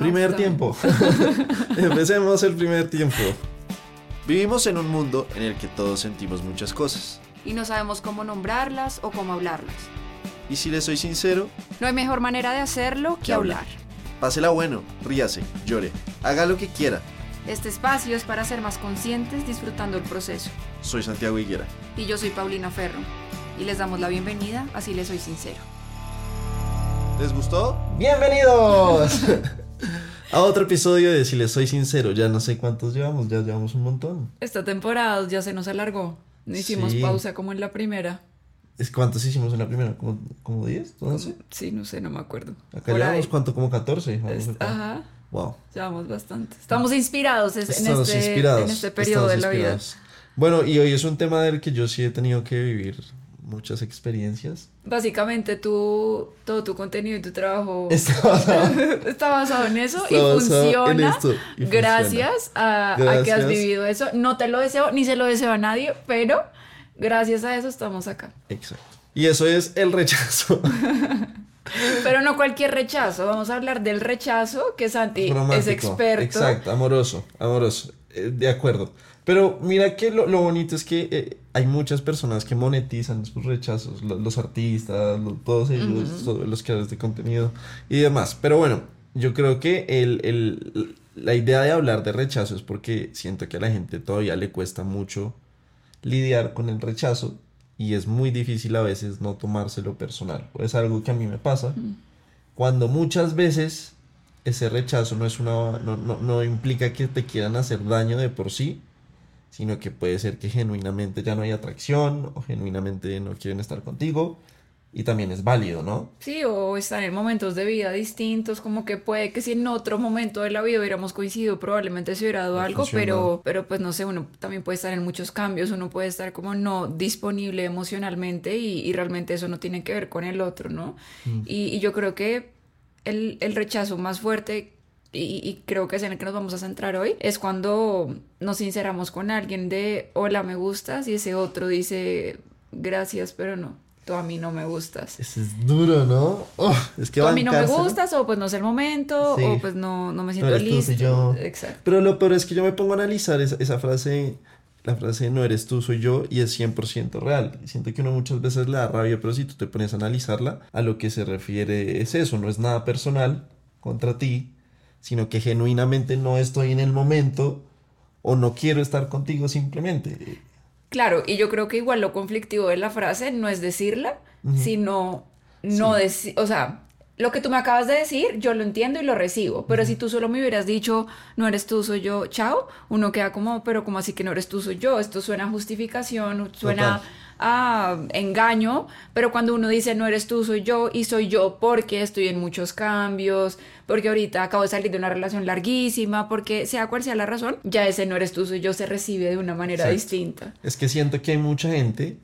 Primer tiempo. Empecemos el primer tiempo. Vivimos en un mundo en el que todos sentimos muchas cosas. Y no sabemos cómo nombrarlas o cómo hablarlas. Y si le soy sincero, no hay mejor manera de hacerlo que hablar. Pásela bueno, ríase, llore, haga lo que quiera. Este espacio es para ser más conscientes disfrutando el proceso. Soy Santiago Higuera. Y yo soy Paulina Ferro. Y les damos la bienvenida, así les soy sincero. ¿Les gustó? ¡Bienvenidos! a otro episodio de Si les soy sincero. Ya no sé cuántos llevamos, ya llevamos un montón. Esta temporada ya se nos alargó. No hicimos pausa como en la primera. ¿Es ¿Cuántos hicimos en la primera? ¿Como, como 10? Sí, no sé, no me acuerdo. Acá llevamos cuánto, como 14. ajá. Wow. Llevamos bastante. Estamos inspirados en, este, en este periodo de la vida. Bueno, y hoy es un tema del que yo sí he tenido que vivir muchas experiencias. Básicamente tú, todo tu contenido y tu trabajo está basado, en eso y funciona gracias, a, a, que has vivido eso. No te lo deseo, ni se lo deseo a nadie, pero gracias a eso estamos acá. Exacto. Y eso es el rechazo. Pero no cualquier rechazo, vamos a hablar del rechazo que Santi es experto. Exacto, amoroso, amoroso, eh, de acuerdo. Pero mira que lo, bonito es que eh, hay muchas personas que monetizan sus rechazos, los, artistas, todos ellos, los creadores de contenido y demás. Pero bueno, yo creo que el, la idea de hablar de rechazo es porque siento que a la gente todavía le cuesta mucho lidiar con el rechazo y es muy difícil a veces no tomárselo personal. Es algo que a mí me pasa. Cuando muchas veces ese rechazo no, es una, no, no, implica que te quieran hacer daño de por sí, sino que puede ser que genuinamente ya no hay atracción o genuinamente no quieren estar contigo y también es válido, ¿no? Sí, o están en momentos de vida distintos, como que puede que si en otro momento de la vida hubiéramos coincidido, probablemente se hubiera dado algo, pero, pero pues no sé, uno también puede estar en muchos cambios, uno puede estar como no disponible emocionalmente y, realmente eso no tiene que ver con el otro, ¿no? Mm. Y, yo creo que el, el rechazo más fuerte y, y, creo que es en el que nos vamos a centrar hoy, es cuando nos sinceramos con alguien de hola, me gustas, y ese otro dice gracias, pero no a mí no me gustas. Eso es duro, ¿no? Oh, es que tú a mí no me gustas, o pues no es el momento, o pues no, no me siento listo. Yo. Exacto. Pero lo peor es que yo me pongo a analizar esa, esa frase, la frase no eres tú, soy yo, y es 100% real. Siento que uno muchas veces le da rabia, pero si tú te pones a analizarla, a lo que se refiere es eso, no es nada personal contra ti, sino que genuinamente no estoy en el momento o no quiero estar contigo simplemente. Claro, y yo creo que igual lo conflictivo de la frase no es decirla, sino no decir, o sea, lo que tú me acabas de decir, yo lo entiendo y lo recibo, pero si tú solo me hubieras dicho, no eres tú, soy yo, chao, uno queda como, pero como así que no eres tú, soy yo, esto suena a justificación, suena a engaño, pero cuando uno dice, no eres tú, soy yo, y soy yo porque estoy en muchos cambios, porque ahorita acabo de salir de una relación larguísima, porque sea cual sea la razón, ya ese no eres tú, soy yo se recibe de una manera distinta. Es que siento que hay mucha gente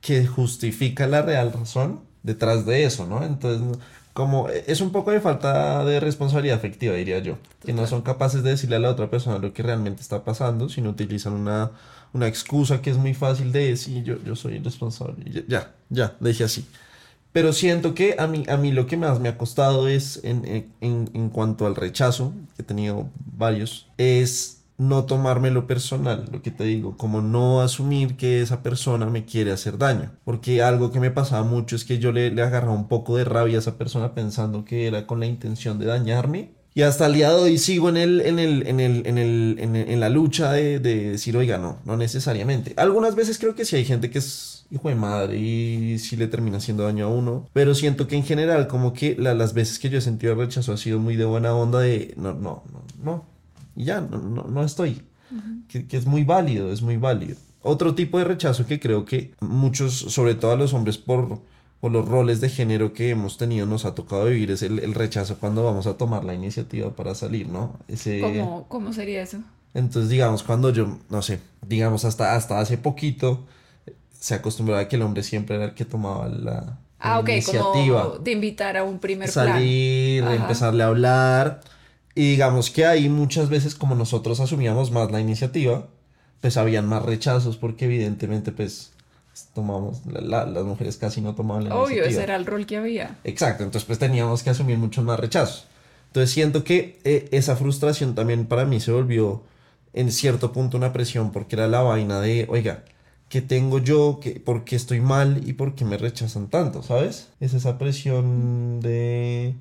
que justifica la real razón detrás de eso, ¿no? Entonces, como es un poco de falta de responsabilidad afectiva, diría yo, que no son capaces de decirle a la otra persona lo que realmente está pasando, sino utilizan una, una excusa que es muy fácil de decir, yo, yo soy el responsable, ya, ya, deje así. Pero siento que a mí, a mí lo que más me ha costado es, en, en, en cuanto al rechazo, que he tenido varios, es no tomármelo personal, lo que te digo, como no asumir que esa persona me quiere hacer daño. Porque algo que me pasaba mucho es que yo le, le agarraba un poco de rabia a esa persona pensando que era con la intención de dañarme. Y hasta el día de hoy sigo en, el, en, el, en, el, en, el, en, la lucha de, de, decir, oiga, no, no necesariamente. Algunas veces creo que sí hay gente que es hijo de madre y si le termina haciendo daño a uno. Pero siento que en general como que las veces que yo he sentido rechazo ha sido muy de buena onda de no, no, no, no. Y ya, no, no, no estoy. que, que, es muy válido, es muy válido. Otro tipo de rechazo que creo que muchos, sobre todo a los hombres por, por los roles de género que hemos tenido, nos ha tocado vivir, es el, el rechazo cuando vamos a tomar la iniciativa para salir, ¿no? Ese... ¿Cómo, ¿Cómo sería eso? Entonces, digamos, cuando yo, no sé, digamos, hasta, hasta hace poquito se acostumbraba a que el hombre siempre era el que tomaba la, ah, iniciativa. Como de invitar a un primer Salir, empezarle a hablar. Y digamos que ahí muchas veces como nosotros asumíamos más la iniciativa, pues habían más rechazos porque evidentemente pues tomamos, las mujeres casi no tomaban la iniciativa. Obvio, ese era el rol que había. Exacto, entonces pues teníamos que asumir muchos más rechazos. Entonces siento que eh, esa frustración también para mí se volvió en cierto punto una presión porque era la vaina de, oiga, ¿qué tengo yo? ¿Qué, ¿Por qué estoy mal? ¿Y por qué me rechazan tanto? ¿Sabes? Es esa presión de...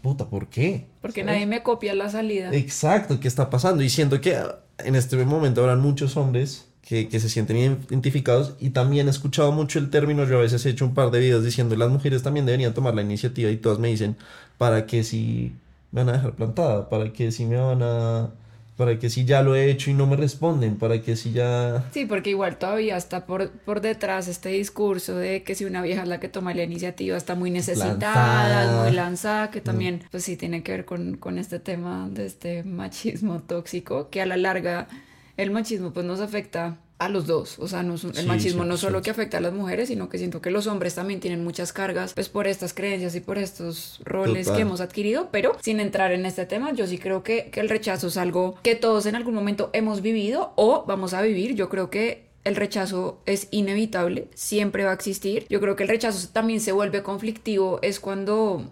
Puta, ¿por qué? Porque nadie me copia la salida. Exacto, ¿qué está pasando? Y siento que en este momento habrán muchos hombres que, que, se sienten identificados. Y también he escuchado mucho el término, yo a veces he hecho un par de videos diciendo las mujeres también deberían tomar la iniciativa y todas me dicen, ¿para qué si me van a dejar plantada? ¿Para qué si me van a para que si ya lo he hecho y no me responden, para que si ya... Sí, porque igual todavía está por, por detrás este discurso de que si una vieja es la que toma la iniciativa está muy necesitada, muy lanzada, que también pues sí tiene que ver con, con este tema de este machismo tóxico, que a la larga el machismo pues nos afecta a los dos. O sea, no, el machismo no solo que afecta a las mujeres, sino que siento que los hombres también tienen muchas cargas, pues por estas creencias y por estos roles que hemos adquirido. Pero sin entrar en este tema, yo sí creo que, que el rechazo es algo que todos en algún momento hemos vivido o vamos a vivir. Yo creo que el rechazo es inevitable, siempre va a existir. Yo creo que el rechazo también se vuelve conflictivo, es cuando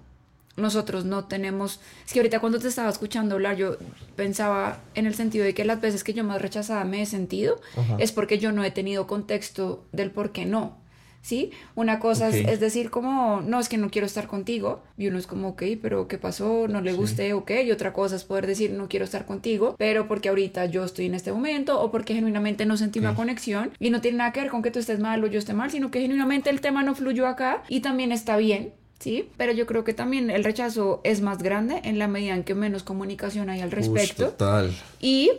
nosotros no tenemos, es que ahorita cuando te estaba escuchando hablar yo pensaba en el sentido de que las veces que yo más rechazada me he sentido es porque yo no he tenido contexto del por qué no. ¿Sí? Una cosa es, decir como, no, es que no quiero estar contigo. Y uno es como, ok, pero ¿qué pasó? No le gusté, ok. Y otra cosa es poder decir, no quiero estar contigo, pero porque ahorita yo estoy en este momento o porque genuinamente no sentí una conexión. Y no tiene nada que ver con que tú estés mal o yo esté mal, sino que genuinamente el tema no fluyó acá y también está bien. ¿Sí? Pero yo creo que también el rechazo es más grande en la medida en que menos comunicación hay al respecto. total. Y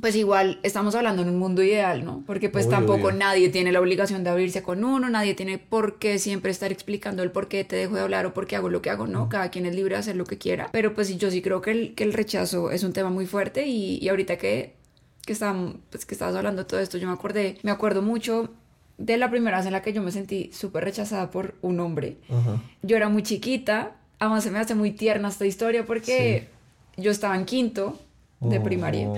pues igual estamos hablando en un mundo ideal, ¿no? Porque pues tampoco nadie tiene la obligación de abrirse con uno, nadie tiene por qué siempre estar explicando el por qué te dejo de hablar o por qué hago lo que hago, ¿no? Cada quien es libre de hacer lo que quiera. Pero pues yo sí creo que el, que el rechazo es un tema muy fuerte y, y ahorita que, que, pues, que estabas hablando de todo esto, yo me acordé, me acuerdo mucho de la primera vez en la que yo me sentí súper rechazada por un hombre. Yo era muy chiquita, además se me hace muy tierna esta historia porque yo estaba en quinto de primaria.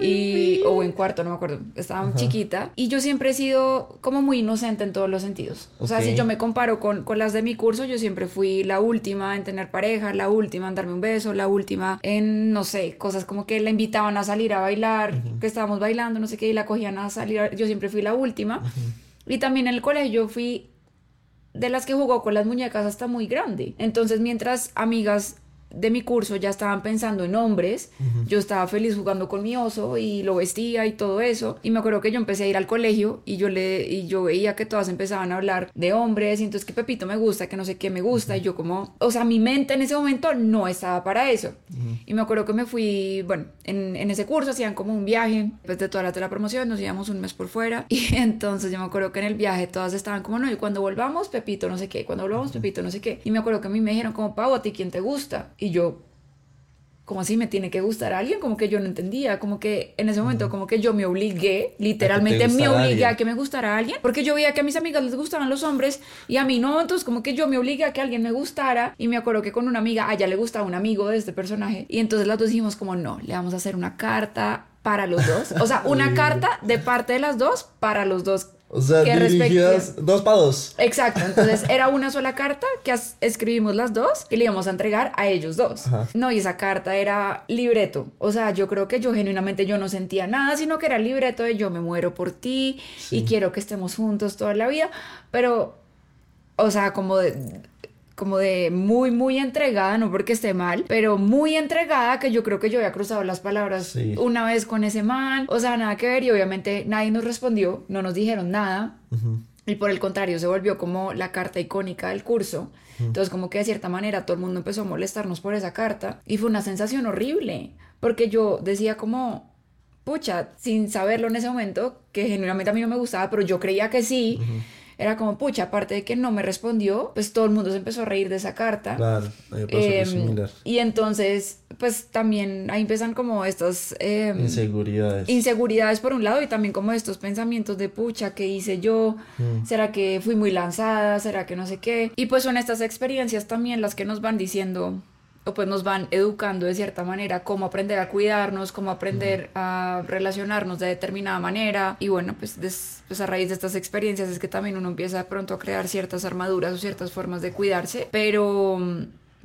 Y o en cuarto no me acuerdo. Estaba muy chiquita y yo siempre he sido como muy inocente en todos los sentidos. O sea si yo me comparo con, con, las de mi curso yo siempre fui la última en tener pareja la última en darme un beso la última en no sé cosas como que la invitaban a salir a bailar que estábamos bailando no sé qué y la cogían a salir yo siempre fui la última y también en el colegio fui de las que jugó con las muñecas hasta muy grande. Entonces, mientras amigas de mi curso ya estaban pensando en hombres, yo estaba feliz jugando con mi oso y lo vestía y todo eso. Y me acuerdo que yo empecé a ir al colegio y yo le y yo veía que todas empezaban a hablar de hombres y entonces que Pepito me gusta, que no sé qué me gusta y yo como, o sea, mi mente en ese momento no estaba para eso. Y me acuerdo que me fui, bueno, en, en, ese curso hacían como un viaje, pues de toda la, la promoción nos íbamos un mes por fuera y entonces yo me acuerdo que en el viaje todas estaban como, no, y cuando volvamos, Pepito, no sé qué, cuando volvamos, Pepito, no sé qué. Y me acuerdo que a mí me dijeron como, Pau, ¿a ti quién te gusta? Y yo, como así me tiene que gustar a alguien, como que yo no entendía, como que en ese momento como que yo me obligué, literalmente me obligué a, que me gustara a alguien, porque yo veía que a mis amigas les gustaban los hombres y a mí no, entonces como que yo me obligué a que alguien me gustara y me acuerdo que con una amiga, a ella le gustaba un amigo de este personaje y entonces las dos dijimos como no, le vamos a hacer una carta para los dos, o sea, una carta de parte de las dos para los dos o sea, dirigidas dos para dos. Exacto. Entonces era una sola carta que escribimos las dos y le íbamos a entregar a ellos dos. No, y esa carta era libreto. O sea, yo creo que yo genuinamente yo no sentía nada, sino que era libreto de yo me muero por ti y quiero que estemos juntos toda la vida. Pero, o sea, como de como de muy, muy entregada, no porque esté mal, pero muy entregada que yo creo que yo había cruzado las palabras una vez con ese man, o sea, nada que ver y obviamente nadie nos respondió, no nos dijeron nada. Y por el contrario, se volvió como la carta icónica del curso. Entonces, como que de cierta manera todo el mundo empezó a molestarnos por esa carta. Y fue una sensación horrible. Porque yo decía como, pucha, sin saberlo en ese momento, que genuinamente a mí no me gustaba, pero yo creía que sí era como, pucha, aparte de que no me respondió, pues todo el mundo se empezó a reír de esa carta. Claro, ahí pasó eh, similar. Y entonces, pues también ahí empiezan como estas... Em, inseguridades. Inseguridades por un lado y también como estos pensamientos de, pucha, ¿qué hice yo? Mm. ¿Será que fui muy lanzada? ¿Será que no sé qué? Y pues son estas experiencias también las que nos van diciendo pues nos van educando de cierta manera cómo aprender a cuidarnos, cómo aprender a relacionarnos de determinada manera. Y bueno, pues, pues, a raíz de estas experiencias es que también uno empieza de pronto a crear ciertas armaduras o ciertas formas de cuidarse, pero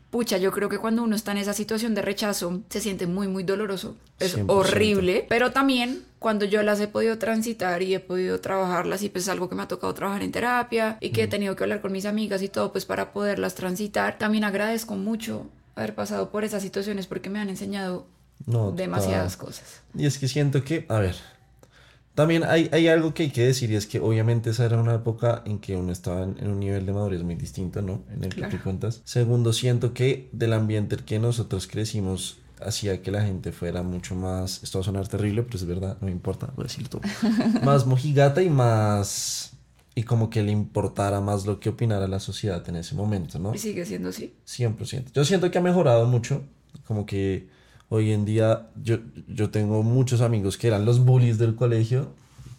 pucha, yo creo que cuando uno está en esa situación de rechazo, se siente muy, muy doloroso. Es 100%. horrible, pero también cuando yo las he podido transitar y he podido trabajarlas y pues es algo que me ha tocado trabajar en terapia y que he tenido que hablar con mis amigas y todo pues para poderlas transitar, también agradezco mucho haber pasado por esas situaciones porque me han enseñado No, demasiadas cosas. Y es que siento que, a ver, también hay, hay algo que hay que decir y es que obviamente esa era una época en que uno estaba en, en un nivel de madurez muy distinto, ¿no? En el que tú cuentas. Segundo, siento que del ambiente en que nosotros crecimos hacía que la gente fuera mucho más, esto va a sonar terrible, pero es verdad, no me importa, voy a decir todo, más mojigata y más, y como que le importara más lo que opinara la sociedad en ese momento, ¿no? Y sigue siendo así. 100%. Yo siento que ha mejorado mucho. Como que hoy en día yo, yo tengo muchos amigos que eran los bullies del colegio.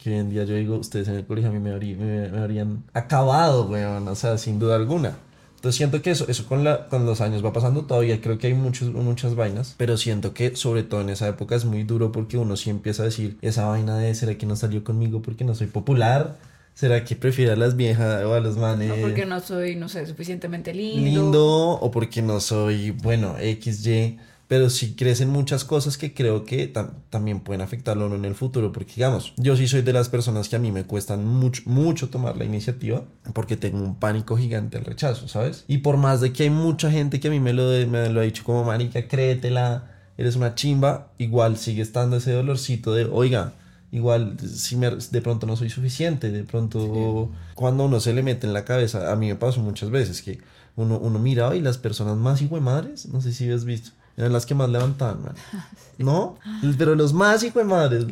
Que hoy en día yo digo, ustedes en el colegio a mí me, habrí- me, me habrían acabado, weón. O sea, sin duda alguna. Entonces siento que eso, eso con, la, con los años va pasando todavía. Creo que hay muchos, muchas vainas. Pero siento que sobre todo en esa época es muy duro porque uno sí empieza a decir, esa vaina de, ¿será que no salió conmigo porque no soy popular? ¿Será que prefiere a las viejas o a los manes? No porque no soy, no sé, suficientemente lindo. lindo o porque no soy, bueno, XY, pero sí crecen muchas cosas que creo que tam- también pueden afectarlo en el futuro, porque digamos, yo sí soy de las personas que a mí me cuestan mucho, mucho tomar la iniciativa, porque tengo un pánico gigante al rechazo, ¿sabes? Y por más de que hay mucha gente que a mí me lo, me lo ha dicho como, marica, créetela, eres una chimba, igual sigue estando ese dolorcito de, oiga, Igual, si me- de pronto no soy suficiente, de pronto cuando uno se le mete en la cabeza, a mí me pasó muchas veces que uno, uno miraba y las personas más hijo de madres, no sé si has visto, eran las que más levantaban, man. ¿No? Pero los más hijo de madres.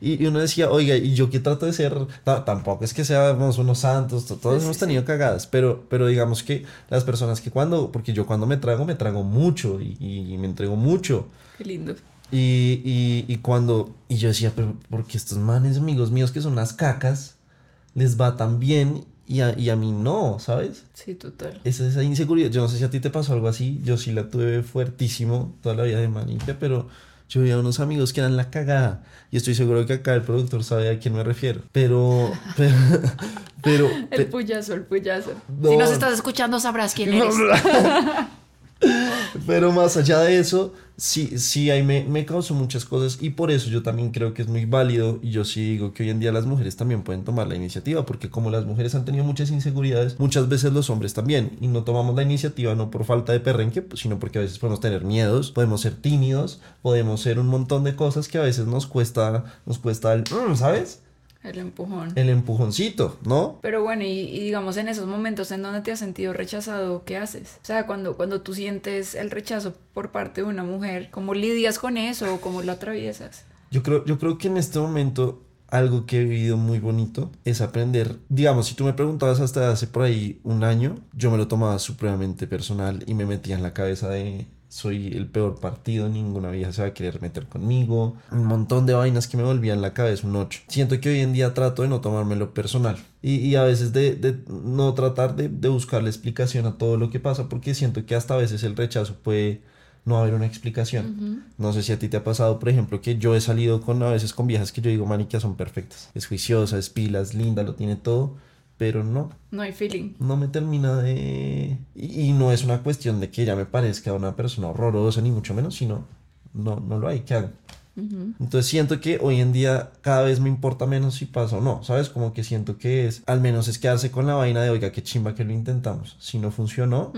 Y, y uno decía, oiga, y yo que trato de ser, ta- tampoco es que seamos unos santos, to- todos Sí, hemos sí, tenido cagadas, pero, pero digamos que las personas que cuando, porque yo cuando me trago, me trago mucho y, y me entrego mucho. Qué lindo. Y, y, y cuando, y yo decía, pero porque estos manes amigos míos que son unas cacas, les va tan bien y a, y a mí no, ¿sabes? Sí, total. Esa, esa inseguridad, yo no sé si a ti te pasó algo así, yo sí la tuve fuertísimo toda la vida de manique, pero yo veía unos amigos que eran la cagada y estoy seguro que acá el productor sabe a quién me refiero, pero, pero, pero, El puyazo, el puyazo. No. Si nos estás escuchando, sabrás quién eres. Pero más allá de eso, sí, sí, ahí me, me causó muchas cosas y por eso yo también creo que es muy válido y yo sí digo que hoy en día las mujeres también pueden tomar la iniciativa porque como las mujeres han tenido muchas inseguridades, muchas veces los hombres también y no tomamos la iniciativa no por falta de perrenque, pues, sino porque a veces podemos tener miedos, podemos ser tímidos, podemos ser un montón de cosas que a veces nos cuesta, nos cuesta el, mm, ¿sabes? El empujón. El empujoncito, ¿no? Pero bueno, y, y digamos en esos momentos en donde te has sentido rechazado, ¿qué haces? O sea, cuando, cuando tú sientes el rechazo por parte de una mujer, ¿cómo lidias con eso o cómo lo atraviesas? Yo creo, yo creo que en este momento algo que he vivido muy bonito es aprender. Digamos, si tú me preguntabas hasta hace por ahí un año, yo me lo tomaba supremamente personal y me metía en la cabeza de soy el peor partido, ninguna vieja se va a querer meter conmigo. Un montón de vainas que me volvían la cabeza un 8. Siento que hoy en día trato de no tomármelo personal. Y, y a veces de, de no tratar de, de buscarle explicación a todo lo que pasa, porque siento que hasta a veces el rechazo puede no haber una explicación. No sé si a ti te ha pasado, por ejemplo, que yo he salido con a veces con viejas que yo digo, manica, son perfectas. Es juiciosa, es pilas, linda, lo tiene todo, pero no, No hay feeling. no me termina de... Y, y no es una cuestión de que ella me parezca una persona horrorosa, ni mucho menos, sino no, no lo hay, ¿qué hago? Entonces siento que hoy en día cada vez me importa menos si pasa o no, ¿sabes? Como que siento que es, al menos es quedarse con la vaina de, oiga, qué chimba que lo intentamos. Si no funcionó,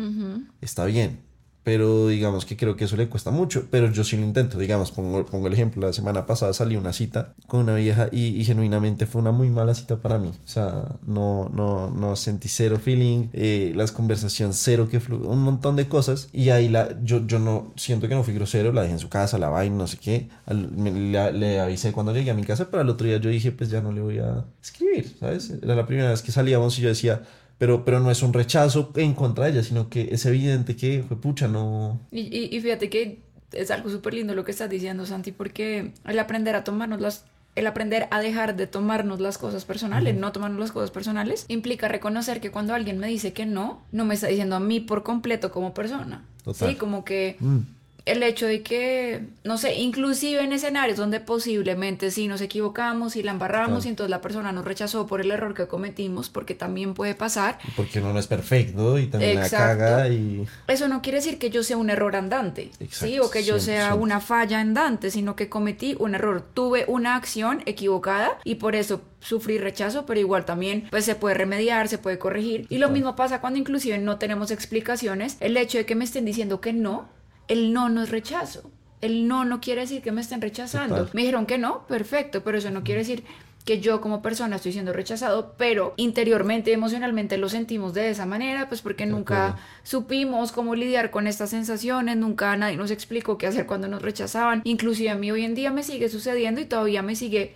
está bien. Pero digamos que creo que eso le cuesta mucho, pero yo sí lo intento. Digamos, pongo, pongo el ejemplo, la semana pasada salí una cita con una vieja y, y genuinamente fue una muy mala cita para mí. O sea, no, no, no sentí cero feeling, eh, las conversaciones cero que flu un montón de cosas. Y ahí la, yo, yo no siento que no fui grosero, la dejé en su casa, la vaina, no sé qué. Al- me- le, le avisé cuando llegué a mi casa, pero al otro día yo dije, pues ya no le voy a escribir, ¿sabes? Era la primera vez que salíamos y yo decía, pero, pero no es un rechazo en contra de ella, sino que es evidente que, fue pucha, no... Y, y, y fíjate que es algo súper lindo lo que estás diciendo, Santi, porque el aprender a tomarnos las... El aprender a dejar de tomarnos las cosas personales, no tomarnos las cosas personales, implica reconocer que cuando alguien me dice que no, no me está diciendo a mí por completo como persona. Total. Sí, como que Mm, el hecho de que, no sé, inclusive en escenarios donde posiblemente sí nos equivocamos y la embarramos y entonces la persona nos rechazó por el error que cometimos, porque también puede pasar. Porque uno no es perfecto y también la caga y... Eso no quiere decir que yo sea un error andante, ¿sí? O que yo sea una falla andante, sino que cometí un error, tuve una acción equivocada y por eso sufrí rechazo, pero igual también pues se puede remediar, se puede corregir. Y lo mismo pasa cuando inclusive no tenemos explicaciones. El hecho de que me estén diciendo que no, el no no es rechazo. El no no quiere decir que me estén rechazando. Me dijeron que no, perfecto, pero eso no quiere decir que yo como persona estoy siendo rechazado, pero interiormente, emocionalmente lo sentimos de esa manera, pues porque nunca supimos cómo lidiar con estas sensaciones, nunca nadie nos explicó qué hacer cuando nos rechazaban. Inclusive a mí hoy en día me sigue sucediendo y todavía me sigue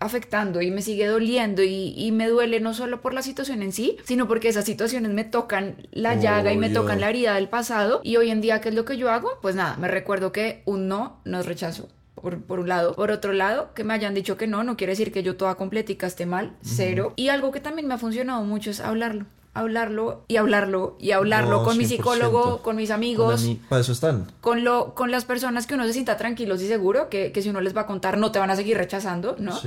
afectando y me sigue doliendo y, me duele no solo por la situación en sí, sino porque esas situaciones me tocan la llaga y me tocan la herida del pasado y hoy en día, ¿qué es lo que yo hago? Pues nada, me recuerdo que un no no es rechazo. Por, por, un lado. Por otro lado, que me hayan dicho que no, no quiere decir que yo toda completica esté mal, cero. Y algo que también me ha funcionado mucho es hablarlo hablarlo y hablarlo y hablarlo con mi psicólogo, con mis amigos. para eso están. Con, lo, con las personas que uno se sienta tranquilos y seguro que, que, si uno les va a contar no te van a seguir rechazando, ¿no?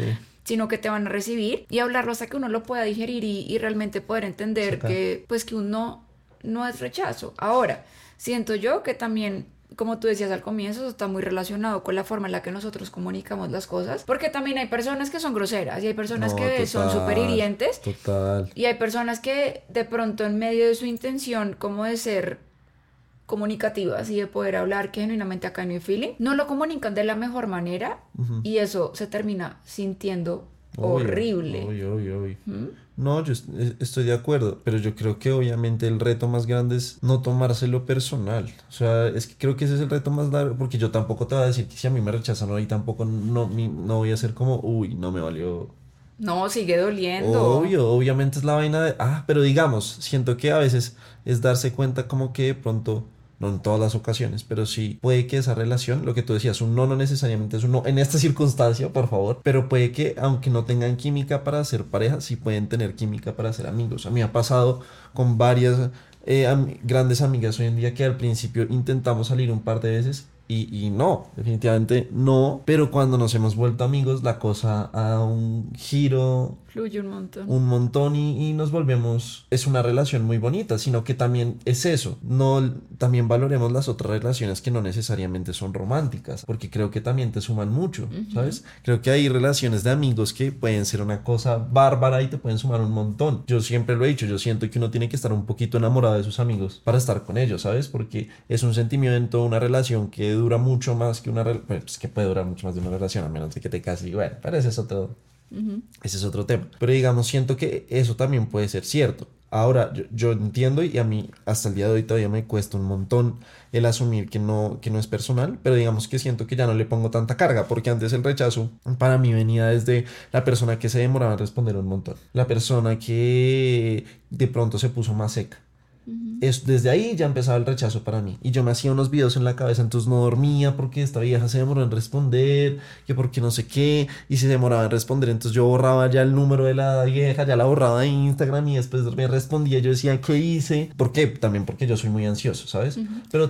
sino que te van a recibir y hablarlo hasta que uno lo pueda digerir y, y realmente poder entender que pues que uno no es rechazo. Ahora, siento yo que también como tú decías al comienzo, está muy relacionado con la forma en la que nosotros comunicamos las cosas, porque también hay personas que son groseras y hay personas que son súper hirientes. Total. Y hay personas que de pronto en medio de su intención como de ser comunicativas y de poder hablar genuinamente acá en mi feeling, no lo comunican de la mejor manera y eso se termina sintiendo horrible. ¿Mm? No, yo estoy de acuerdo, pero yo creo que obviamente el reto más grande es no tomárselo personal. O sea, es que creo que ese es el reto más largo, porque yo tampoco te voy a decir que si a mí me rechazan hoy tampoco no, no voy a ser como, uy, no me valió. No, sigue doliendo. Obvio, obviamente es la vaina de, ah, pero digamos, siento que a veces es darse cuenta como que de pronto no en todas las ocasiones, pero sí puede que esa relación, lo que tú decías, un no no necesariamente es un no en esta circunstancia, por favor, pero puede que aunque no tengan química para ser pareja, sí pueden tener química para ser amigos. A mí ha pasado con varias eh, grandes amigas hoy en día que al principio intentamos salir un par de veces y, no, definitivamente no. Pero cuando nos hemos vuelto amigos, la cosa a un giro. Fluye un montón. Un montón y, y, nos volvemos. Es una relación muy bonita, sino que también es eso. No, también valoremos las otras relaciones que no necesariamente son románticas, porque creo que también te suman mucho, ¿sabes? Creo que hay relaciones de amigos que pueden ser una cosa bárbara y te pueden sumar un montón. Yo siempre lo he dicho, yo siento que uno tiene que estar un poquito enamorado de sus amigos para estar con ellos, ¿sabes? Porque es un sentimiento, una relación que dura mucho más que una relación, pues que puede durar mucho más de una relación, a menos de que te cases y bueno, pero ese es otro, ese es otro tema. Pero digamos, siento que eso también puede ser cierto. Ahora, yo, entiendo y a mí hasta el día de hoy todavía me cuesta un montón el asumir que no, que no es personal, pero digamos que siento que ya no le pongo tanta carga, porque antes el rechazo para mí venía desde la persona que se demoraba en responder un montón, la persona que de pronto se puso más seca, es, desde ahí ya empezaba el rechazo para mí. Y yo me hacía unos videos en la cabeza, entonces no dormía porque esta vieja se demoró en responder, que porque no sé qué, y se demoraba en responder. Entonces yo borraba ya el número de la vieja, ya la borraba de Instagram y después me respondía. Yo decía, ¿qué hice? ¿Por qué? También porque yo soy muy ansioso, ¿sabes? Pero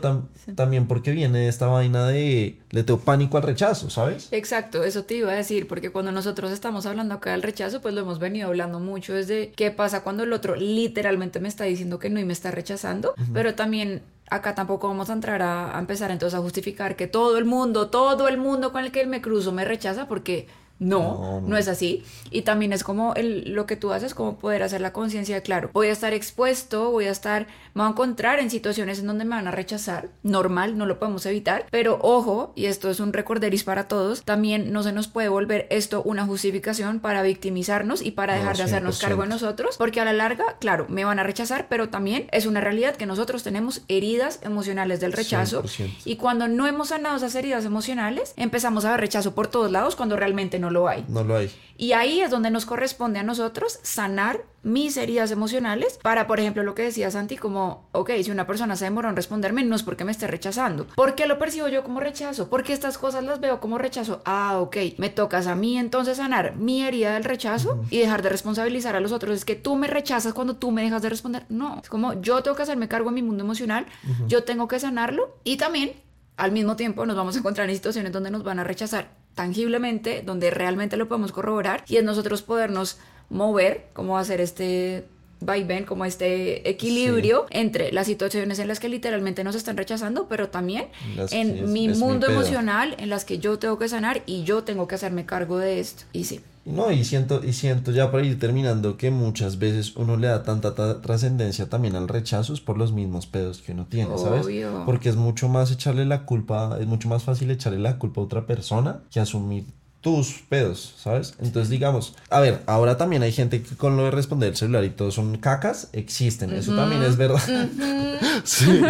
también porque viene esta vaina de le tengo pánico al rechazo, ¿sabes? Exacto, eso te iba a decir, porque cuando nosotros estamos hablando acá del rechazo, pues lo hemos venido hablando mucho desde qué pasa cuando el otro literalmente me está diciendo que no y me está rechazando, pero también acá tampoco vamos a entrar a, a, empezar entonces a justificar que todo el mundo, todo el mundo con el que me cruzo me rechaza porque no, no, es así. Y también es como el, lo que tú haces, como poder hacer la conciencia de, claro, voy a estar expuesto, voy a estar, me voy a encontrar en situaciones en donde me van a rechazar, normal, no lo podemos evitar, pero ojo, y esto es un recorderis para todos, también no se nos puede volver esto una justificación para victimizarnos y para dejar de hacernos cargo de nosotros, porque a la larga, claro, me van a rechazar, pero también es una realidad que nosotros tenemos heridas emocionales del rechazo y cuando no hemos sanado esas heridas emocionales, empezamos a ver rechazo por todos lados cuando realmente no lo hay. No lo hay. Y ahí es donde nos corresponde a nosotros sanar mis heridas emocionales para, por ejemplo, lo que decía Santi, como, ok, si una persona se demoró en responderme, no es porque me esté rechazando. ¿Por qué lo percibo yo como rechazo? Porque estas cosas las veo como rechazo. Ah, ok, me tocas a mí entonces sanar mi herida del rechazo y dejar de responsabilizar a los otros. Es que tú me rechazas cuando tú me dejas de responder. No, es como yo tengo que hacerme cargo de mi mundo emocional, yo tengo que sanarlo y también al mismo tiempo nos vamos a encontrar en situaciones donde nos van a rechazar tangiblemente, donde realmente lo podemos corroborar y es nosotros podernos mover, como hacer este vaivén, como este equilibrio entre las situaciones en las que literalmente nos están rechazando, pero también en mi mundo emocional en las que yo tengo que sanar y yo tengo que hacerme cargo de esto. Y sí. No, y siento, y siento ya para ir terminando que muchas veces uno le da tanta trascendencia también al rechazo por los mismos pedos que uno tiene, ¿sabes? Porque es mucho más echarle la culpa, es mucho más fácil echarle la culpa a otra persona que asumir tus pedos, ¿sabes? Entonces, digamos, a ver, ahora también hay gente que con lo de responder el celular y todo son cacas, existen, eso también es verdad. sí,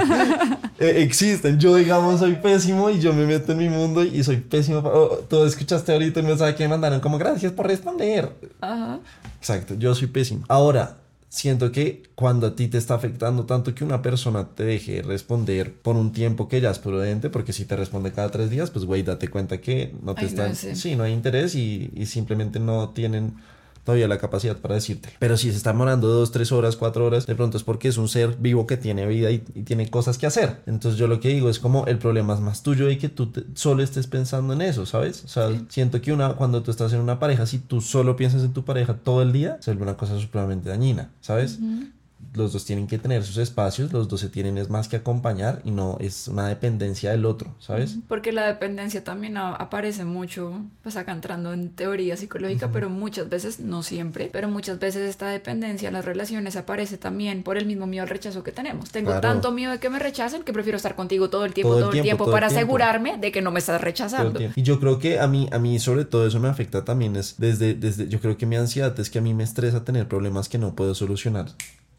e, existen. Yo, digamos, soy pésimo y yo me meto en mi mundo y soy pésimo. Oh, tú escuchaste ahorita un mensaje que me mandaron como gracias por responder. Ajá. Exacto, yo soy pésimo. Ahora, siento que cuando a ti te está afectando tanto que una persona te deje responder por un tiempo que ya es prudente, porque si te responde cada tres días, pues güey, date cuenta que no te están... sí. no hay interés y, y simplemente no tienen todavía la capacidad para decirte. Pero si se está morando dos, tres horas, cuatro horas, de pronto es porque es un ser vivo que tiene vida y, tiene cosas que hacer. Entonces yo lo que digo es como el problema es más tuyo y que tú solo estés pensando en eso, ¿sabes? O sea, siento que una, cuando tú estás en una pareja, si tú solo piensas en tu pareja todo el día, se vuelve una cosa supremamente dañina, ¿sabes? Los dos tienen que tener sus espacios, los dos se tienen es más que acompañar y no es una dependencia del otro, ¿sabes? Porque la dependencia también aparece mucho, pues acá entrando en teoría psicológica, pero muchas veces, no siempre, pero muchas veces esta dependencia en las relaciones aparece también por el mismo miedo al rechazo que tenemos. Tengo tanto miedo de que me rechacen que prefiero estar contigo todo el tiempo, todo el, tiempo, para asegurarme de que no me estás rechazando. Y yo creo que a mí, a mí sobre todo eso me afecta también es desde, desde, yo creo que mi ansiedad es que a mí me estresa tener problemas que no puedo solucionar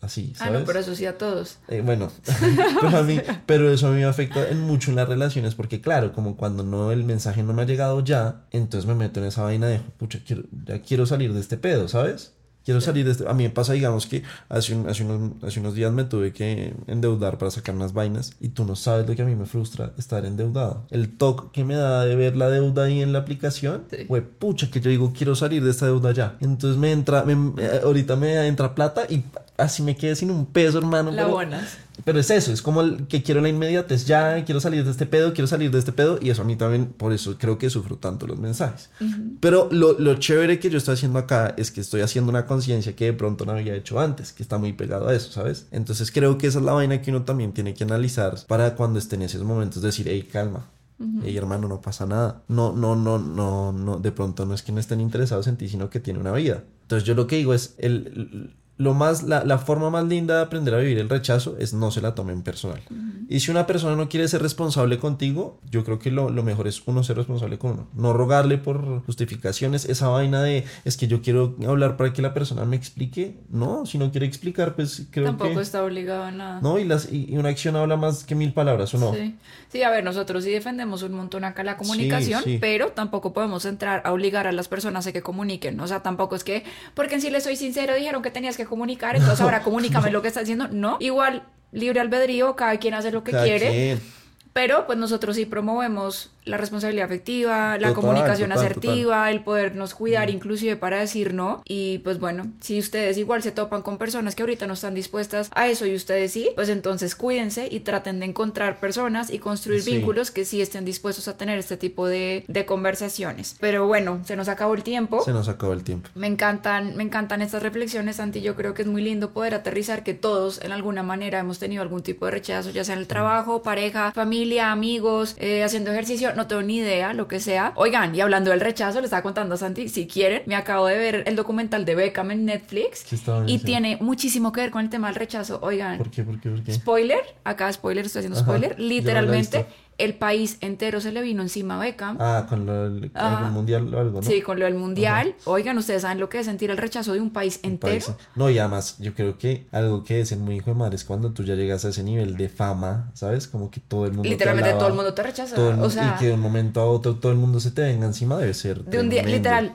así, ¿sabes? Ah, no, pero eso sí a todos. Eh, bueno, pero, a mí, pero eso a mí me afecta en mucho en las relaciones porque claro, como cuando no el mensaje no me ha llegado ya, entonces me meto en esa vaina de, pucha, quiero, ya quiero salir de este pedo, ¿sabes? Quiero salir de este... A mí me pasa, digamos, que hace, hace, unos, hace unos días me tuve que endeudar para sacar unas vainas y tú no sabes lo que a mí me frustra estar endeudado. El toque que me da de ver la deuda ahí en la aplicación, fue pucha, que yo digo, quiero salir de esta deuda ya. Entonces me entra, me, eh, ahorita me entra plata y así me quedé sin un peso, hermano. La buenas. Pero es eso, es como el que quiero la inmediatez, ya quiero salir de este pedo, quiero salir de este pedo, y eso a mí también, por eso creo que sufro tanto los mensajes. Pero lo, lo, chévere que yo estoy haciendo acá es que estoy haciendo una conciencia que de pronto no había hecho antes, que está muy pegado a eso, ¿sabes? Entonces creo que esa es la vaina que uno también tiene que analizar para cuando esté en esos momentos decir, hey, calma. Hey, hermano, no pasa nada. No, no, no, no, no. De pronto no es que no estén interesados en ti, sino que tiene una vida. Entonces, yo lo que digo es: el, lo más, la, la, forma más linda de aprender a vivir el rechazo es no se la tomen personal. Y si una persona no quiere ser responsable contigo, yo creo que lo, lo, mejor es uno ser responsable con uno. No rogarle por justificaciones, esa vaina de es que yo quiero hablar para que la persona me explique. No, si no quiere explicar, pues creo Tampoco que... Tampoco está obligado a nada. No, y, las, y, una acción habla más que mil palabras, ¿o no? Sí. sí, a ver, nosotros sí defendemos un montón acá la comunicación, pero tampoco podemos entrar a obligar a las personas a que comuniquen. O sea, tampoco es que, porque en sí le soy sincero, dijeron que tenías que comunicar, entonces ahora comunícame lo que estás diciendo. No, igual libre albedrío, cada quien hace lo que quiere. Pero pues nosotros sí promovemos la responsabilidad afectiva, la comunicación asertiva, el podernos cuidar inclusive para decir no. Y pues bueno, si ustedes igual se topan con personas que ahorita no están dispuestas a eso y ustedes sí, pues entonces cuídense y traten de encontrar personas y construir vínculos que sí estén dispuestos a tener este tipo de, de, conversaciones. Pero bueno, se nos acabó el tiempo. Se nos acabó el tiempo. Me encantan, me encantan estas reflexiones, Santi. Yo creo que es muy lindo poder aterrizar que todos en alguna manera hemos tenido algún tipo de rechazo, ya sea en el trabajo, pareja, familia, amigos, eh, haciendo ejercicio no tengo ni idea, lo que sea. Oigan, y hablando del rechazo, le estaba contando a Santi, si quieren, me acabo de ver el documental de Beckham en Netflix y tiene muchísimo que ver con el tema del rechazo. Oigan, ¿por qué? ¿Por qué? ¿Por qué? Spoiler, acá spoiler, estoy haciendo spoiler, literalmente el país entero se le vino encima a Beckham. Ah, con lo del mundial o algo, ¿no? Sí, con lo del mundial. Oigan, ustedes saben lo que es sentir el rechazo de un país entero. No, y además, yo creo que algo que es muy hijo de madre es cuando tú ya llegas a ese nivel de fama, ¿sabes? Como que todo el mundo. Literalmente todo el mundo te rechaza. o sea, y que de un momento a otro todo el mundo se te venga encima, debe ser. De un día, literal.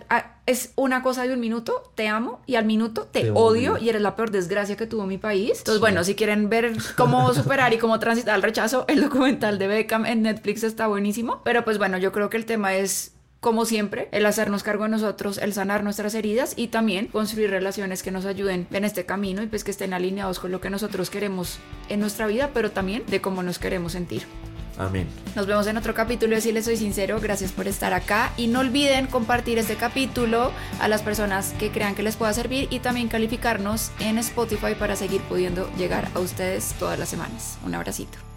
Es una cosa de un minuto, te amo, y al minuto te, odio, y eres la peor desgracia que tuvo mi país. Entonces, bueno, si quieren ver cómo superar y cómo transitar el rechazo, el documental de Beckham en Netflix está buenísimo. Pero pues bueno, yo creo que el tema es como siempre, el hacernos cargo de nosotros, el sanar nuestras heridas y también construir relaciones que nos ayuden en este camino y pues que estén alineados con lo que nosotros queremos en nuestra vida, pero también de cómo nos queremos sentir. Amén. Nos vemos en otro capítulo Si les soy sincero. Gracias por estar acá. Y no olviden compartir este capítulo a las personas que crean que les pueda servir y también calificarnos en Spotify para seguir pudiendo llegar a ustedes todas las semanas. Un abracito.